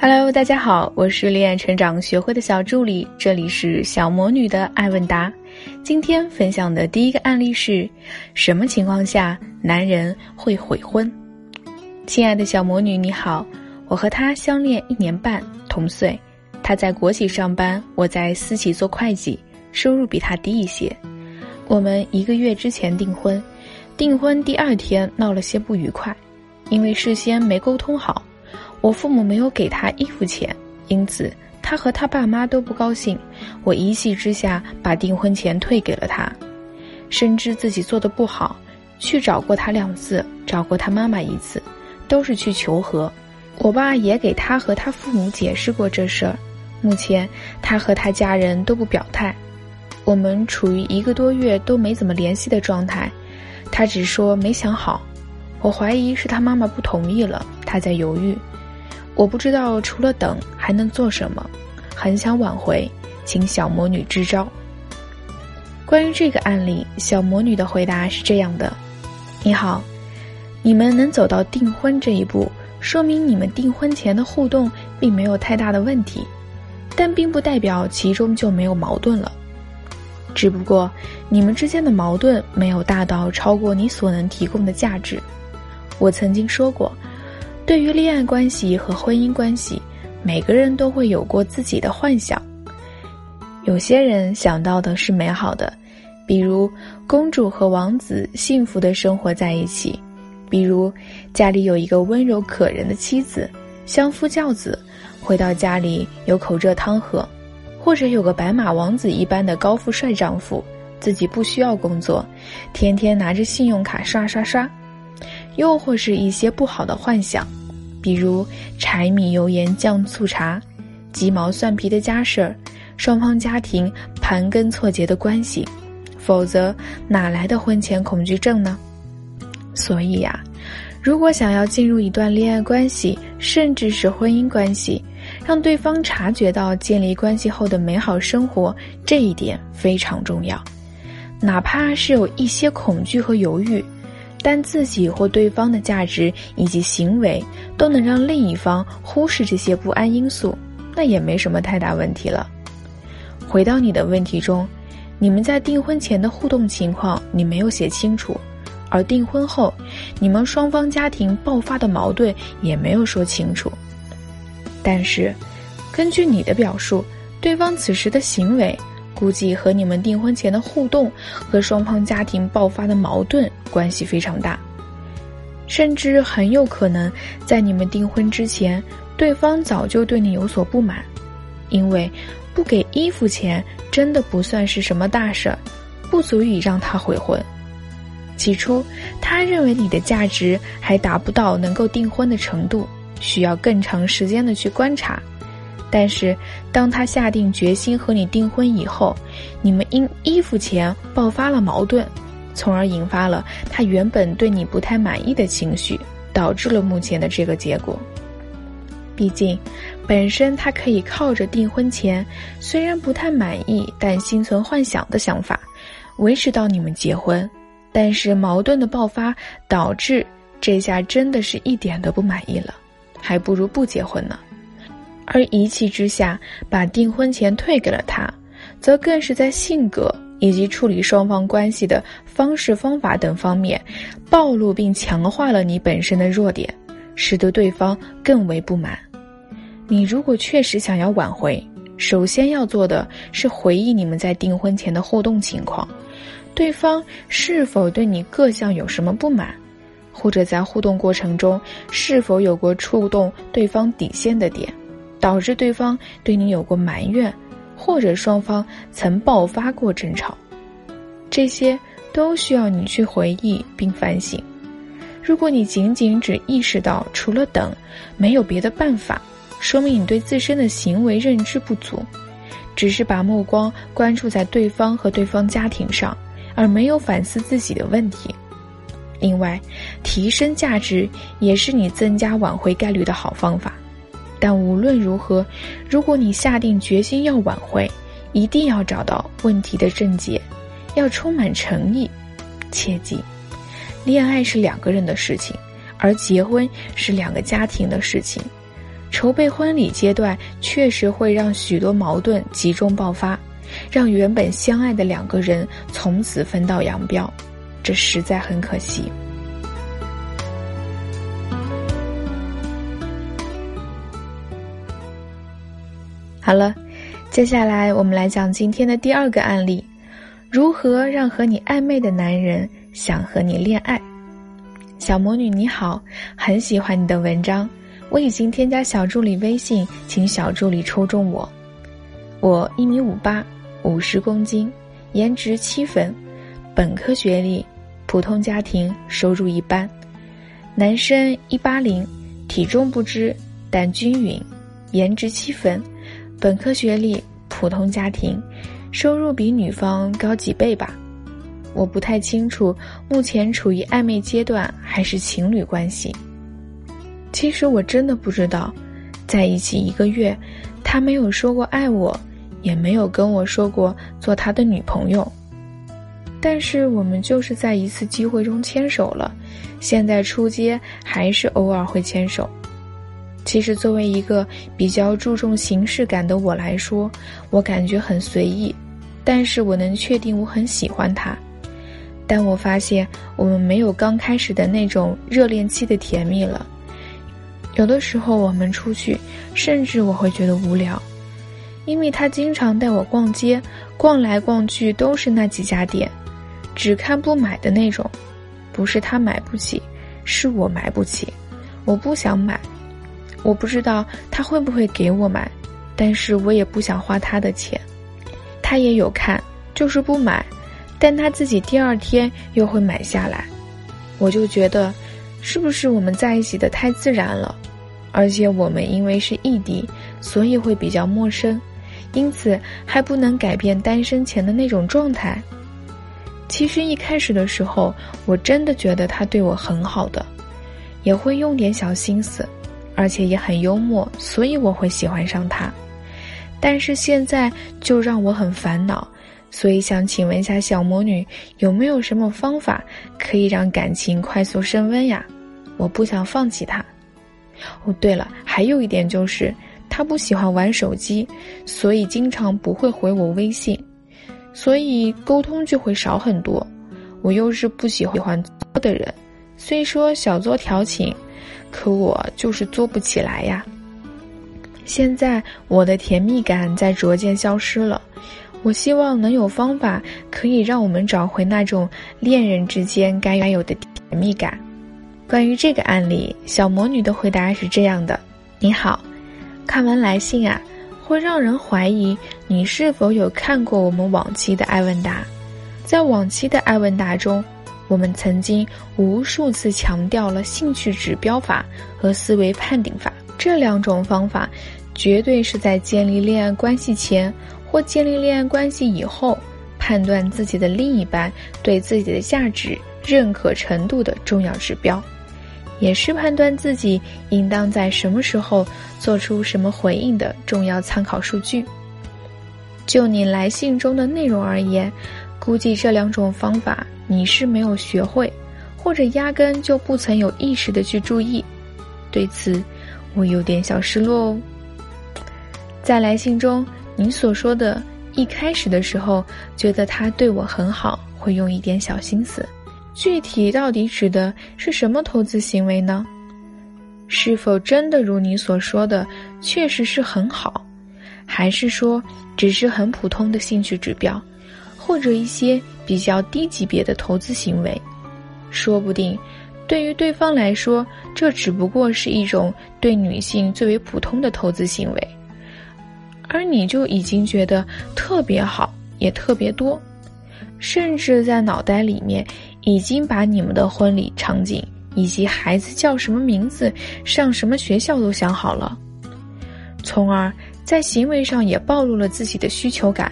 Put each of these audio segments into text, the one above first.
Hello，大家好，我是恋爱成长学会的小助理，这里是小魔女的爱问答。今天分享的第一个案例是什么情况下男人会悔婚？亲爱的小魔女你好，我和他相恋一年半，同岁，他在国企上班，我在私企做会计，收入比他低一些。我们一个月之前订婚，订婚第二天闹了些不愉快，因为事先没沟通好。我父母没有给他衣服钱，因此他和他爸妈都不高兴。我一气之下把订婚钱退给了他，深知自己做的不好，去找过他两次，找过他妈妈一次，都是去求和。我爸也给他和他父母解释过这事儿，目前他和他家人都不表态。我们处于一个多月都没怎么联系的状态，他只说没想好。我怀疑是他妈妈不同意了，他在犹豫。我不知道除了等还能做什么，很想挽回，请小魔女支招。关于这个案例，小魔女的回答是这样的：你好，你们能走到订婚这一步，说明你们订婚前的互动并没有太大的问题，但并不代表其中就没有矛盾了。只不过你们之间的矛盾没有大到超过你所能提供的价值。我曾经说过。对于恋爱关系和婚姻关系，每个人都会有过自己的幻想。有些人想到的是美好的，比如公主和王子幸福的生活在一起，比如家里有一个温柔可人的妻子，相夫教子，回到家里有口热汤喝，或者有个白马王子一般的高富帅丈夫，自己不需要工作，天天拿着信用卡刷刷刷。又或是一些不好的幻想，比如柴米油盐酱醋茶、鸡毛蒜皮的家事儿，双方家庭盘根错节的关系，否则哪来的婚前恐惧症呢？所以呀，如果想要进入一段恋爱关系，甚至是婚姻关系，让对方察觉到建立关系后的美好生活，这一点非常重要，哪怕是有一些恐惧和犹豫。但自己或对方的价值以及行为都能让另一方忽视这些不安因素，那也没什么太大问题了。回到你的问题中，你们在订婚前的互动情况你没有写清楚，而订婚后你们双方家庭爆发的矛盾也没有说清楚。但是，根据你的表述，对方此时的行为。估计和你们订婚前的互动和双方家庭爆发的矛盾关系非常大，甚至很有可能在你们订婚之前，对方早就对你有所不满，因为不给衣服钱真的不算是什么大事儿，不足以让他悔婚。起初，他认为你的价值还达不到能够订婚的程度，需要更长时间的去观察。但是，当他下定决心和你订婚以后，你们因衣服钱爆发了矛盾，从而引发了他原本对你不太满意的情绪，导致了目前的这个结果。毕竟，本身他可以靠着订婚前虽然不太满意，但心存幻想的想法，维持到你们结婚。但是矛盾的爆发导致这下真的是一点都不满意了，还不如不结婚呢。而一气之下把订婚钱退给了他，则更是在性格以及处理双方关系的方式方法等方面，暴露并强化了你本身的弱点，使得对方更为不满。你如果确实想要挽回，首先要做的是回忆你们在订婚前的互动情况，对方是否对你各项有什么不满，或者在互动过程中是否有过触动对方底线的点。导致对方对你有过埋怨，或者双方曾爆发过争吵，这些都需要你去回忆并反省。如果你仅仅只意识到除了等没有别的办法，说明你对自身的行为认知不足，只是把目光关注在对方和对方家庭上，而没有反思自己的问题。另外，提升价值也是你增加挽回概率的好方法。但无论如何，如果你下定决心要挽回，一定要找到问题的症结，要充满诚意。切记，恋爱是两个人的事情，而结婚是两个家庭的事情。筹备婚礼阶段确实会让许多矛盾集中爆发，让原本相爱的两个人从此分道扬镳，这实在很可惜。好了，接下来我们来讲今天的第二个案例：如何让和你暧昧的男人想和你恋爱。小魔女你好，很喜欢你的文章。我已经添加小助理微信，请小助理抽中我。我一米五八，五十公斤，颜值七分，本科学历，普通家庭，收入一般。男生一八零，体重不知，但均匀，颜值七分，本科学历，普通家庭，收入比女方高几倍吧。我不太清楚，目前处于暧昧阶段还是情侣关系。其实我真的不知道，在一起一个月，他没有说过爱我，也没有跟我说过做他的女朋友。但是我们就是在一次机会中牵手了，现在出街还是偶尔会牵手。其实作为一个比较注重形式感的我来说，我感觉很随意，但是我能确定我很喜欢他。但我发现我们没有刚开始的那种热恋期的甜蜜了。有的时候我们出去，甚至我会觉得无聊，因为他经常带我逛街，逛来逛去都是那几家店，只看不买的那种。不是他买不起，是我买不起。我不想买，我不知道他会不会给我买，但是我也不想花他的钱。他也有看，就是不买，但他自己第二天又会买下来。我就觉得，是不是我们在一起的太自然了？而且我们因为是异地，所以会比较陌生，因此还不能改变单身前的那种状态。其实一开始的时候，我真的觉得他对我很好的，也会用点小心思，而且也很幽默，所以我会喜欢上他。但是现在就让我很烦恼，所以想请问一下小魔女，有没有什么方法可以让感情快速升温呀？我不想放弃他。哦，对了，还有一点就是，他不喜欢玩手机，所以经常不会回我微信，所以沟通就会少很多。我又是不喜欢作的人，虽说小作调情，可我就是做不起来呀。现在我的甜蜜感在逐渐消失了，我希望能有方法可以让我们找回那种恋人之间该有的甜蜜感。关于这个案例，小魔女的回答是这样的：你好，看完来信啊，会让人怀疑你是否有看过我们往期的爱问答。在往期的爱问答中，我们曾经无数次强调了兴趣指标法和思维判定法这两种方法，绝对是在建立恋爱关系前或建立恋爱关系以后，判断自己的另一半对自己的价值认可程度的重要指标。也是判断自己应当在什么时候做出什么回应的重要参考数据。就你来信中的内容而言，估计这两种方法你是没有学会，或者压根就不曾有意识的去注意。对此，我有点小失落哦。在来信中，你所说的一开始的时候觉得他对我很好，会用一点小心思。具体到底指的是什么投资行为呢？是否真的如你所说的，确实是很好，还是说只是很普通的兴趣指标，或者一些比较低级别的投资行为？说不定，对于对方来说，这只不过是一种对女性最为普通的投资行为，而你就已经觉得特别好，也特别多，甚至在脑袋里面。已经把你们的婚礼场景以及孩子叫什么名字、上什么学校都想好了，从而在行为上也暴露了自己的需求感，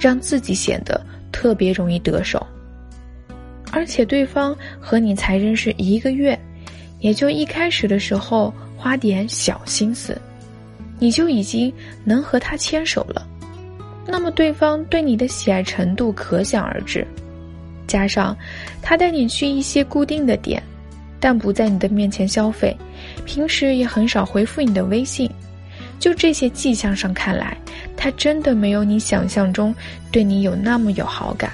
让自己显得特别容易得手。而且对方和你才认识一个月，也就一开始的时候花点小心思，你就已经能和他牵手了，那么对方对你的喜爱程度可想而知。加上，他带你去一些固定的点，但不在你的面前消费，平时也很少回复你的微信，就这些迹象上看来，他真的没有你想象中对你有那么有好感。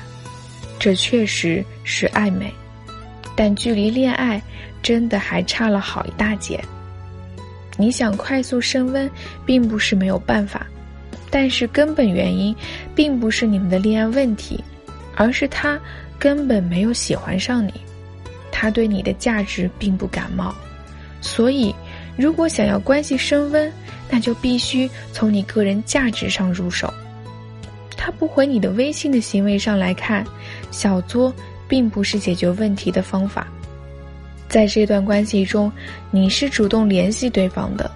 这确实是暧昧，但距离恋爱真的还差了好一大截。你想快速升温，并不是没有办法，但是根本原因并不是你们的恋爱问题，而是他根本没有喜欢上你，他对你的价值并不感冒。所以，如果想要关系升温，那就必须从你个人价值上入手。他不回你的微信的行为上来看，小作并不是解决问题的方法。在这段关系中，你是主动联系对方的，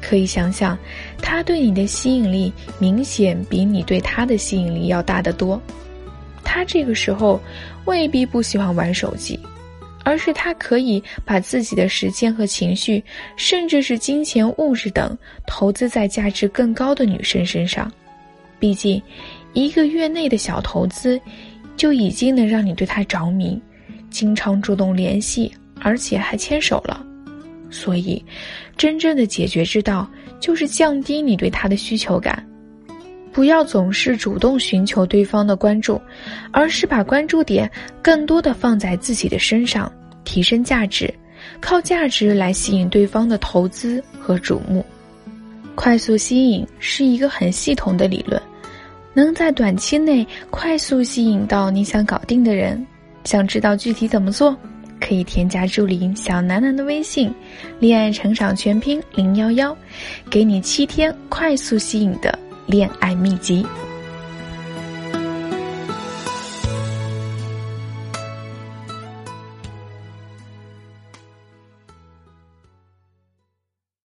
可以想想，他对你的吸引力明显比你对他的吸引力要大得多。他这个时候未必不喜欢玩手机，而是他可以把自己的时间和情绪，甚至是金钱、物质等，投资在价值更高的女生身上。毕竟，一个月内的小投资，就已经能让你对他着迷，经常主动联系。而且还牵手了，所以，真正的解决之道就是降低你对他的需求感，不要总是主动寻求对方的关注，而是把关注点更多的放在自己的身上，提升价值，靠价值来吸引对方的投资和瞩目。快速吸引是一个很系统的理论，能在短期内快速吸引到你想搞定的人。想知道具体怎么做？可以添加助理小楠楠的微信，恋爱成长全拼零幺幺，给你七天快速吸引的恋爱秘籍。